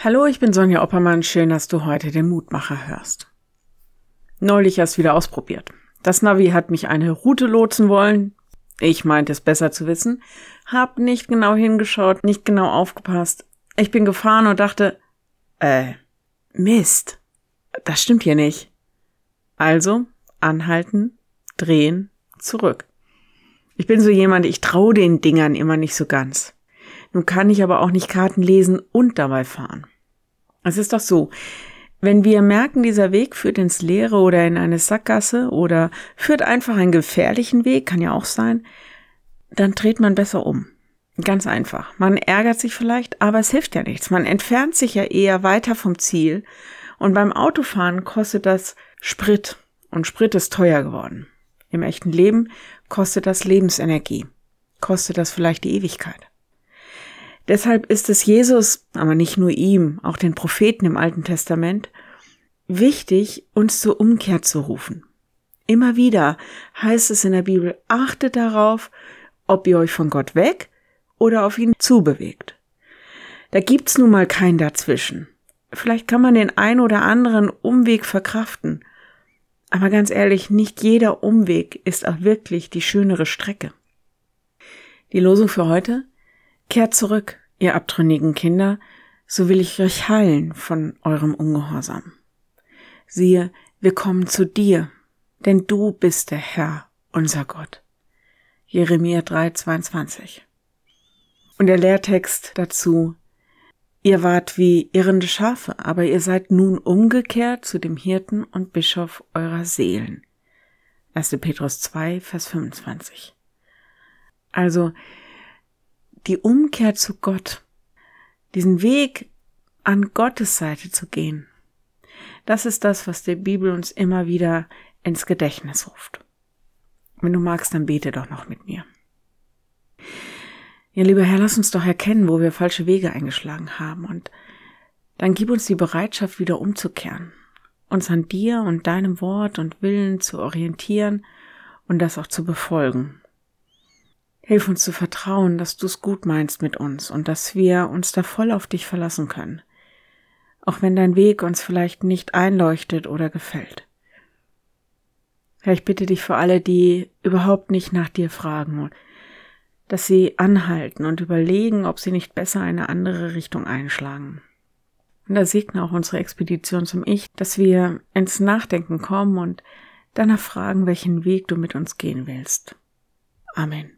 Hallo, ich bin Sonja Oppermann. Schön, dass du heute den Mutmacher hörst. Neulich erst wieder ausprobiert. Das Navi hat mich eine Route lotsen wollen. Ich meinte es besser zu wissen. Hab nicht genau hingeschaut, nicht genau aufgepasst. Ich bin gefahren und dachte, äh, Mist. Das stimmt hier nicht. Also, anhalten, drehen, zurück. Ich bin so jemand, ich traue den Dingern immer nicht so ganz. Nun kann ich aber auch nicht Karten lesen und dabei fahren. Es ist doch so, wenn wir merken, dieser Weg führt ins Leere oder in eine Sackgasse oder führt einfach einen gefährlichen Weg, kann ja auch sein, dann dreht man besser um. Ganz einfach. Man ärgert sich vielleicht, aber es hilft ja nichts. Man entfernt sich ja eher weiter vom Ziel. Und beim Autofahren kostet das Sprit. Und Sprit ist teuer geworden. Im echten Leben kostet das Lebensenergie. Kostet das vielleicht die Ewigkeit. Deshalb ist es Jesus, aber nicht nur ihm, auch den Propheten im Alten Testament, wichtig, uns zur Umkehr zu rufen. Immer wieder heißt es in der Bibel, achtet darauf, ob ihr euch von Gott weg oder auf ihn zubewegt. Da gibt's nun mal kein Dazwischen. Vielleicht kann man den ein oder anderen Umweg verkraften. Aber ganz ehrlich, nicht jeder Umweg ist auch wirklich die schönere Strecke. Die Losung für heute? Kehrt zurück, ihr abtrünnigen Kinder, so will ich euch heilen von eurem Ungehorsam. Siehe, wir kommen zu dir, denn du bist der Herr, unser Gott. Jeremia 3, 22. Und der Lehrtext dazu, ihr wart wie irrende Schafe, aber ihr seid nun umgekehrt zu dem Hirten und Bischof eurer Seelen. 1. Petrus 2, Vers 25. Also, die Umkehr zu Gott, diesen Weg an Gottes Seite zu gehen, das ist das, was die Bibel uns immer wieder ins Gedächtnis ruft. Wenn du magst, dann bete doch noch mit mir. Ja, lieber Herr, lass uns doch erkennen, wo wir falsche Wege eingeschlagen haben und dann gib uns die Bereitschaft, wieder umzukehren, uns an dir und deinem Wort und Willen zu orientieren und das auch zu befolgen. Hilf uns zu vertrauen, dass du es gut meinst mit uns und dass wir uns da voll auf dich verlassen können. Auch wenn dein Weg uns vielleicht nicht einleuchtet oder gefällt. Herr, ich bitte dich für alle, die überhaupt nicht nach dir fragen, dass sie anhalten und überlegen, ob sie nicht besser eine andere Richtung einschlagen. Und da segne auch unsere Expedition zum Ich, dass wir ins Nachdenken kommen und danach fragen, welchen Weg du mit uns gehen willst. Amen.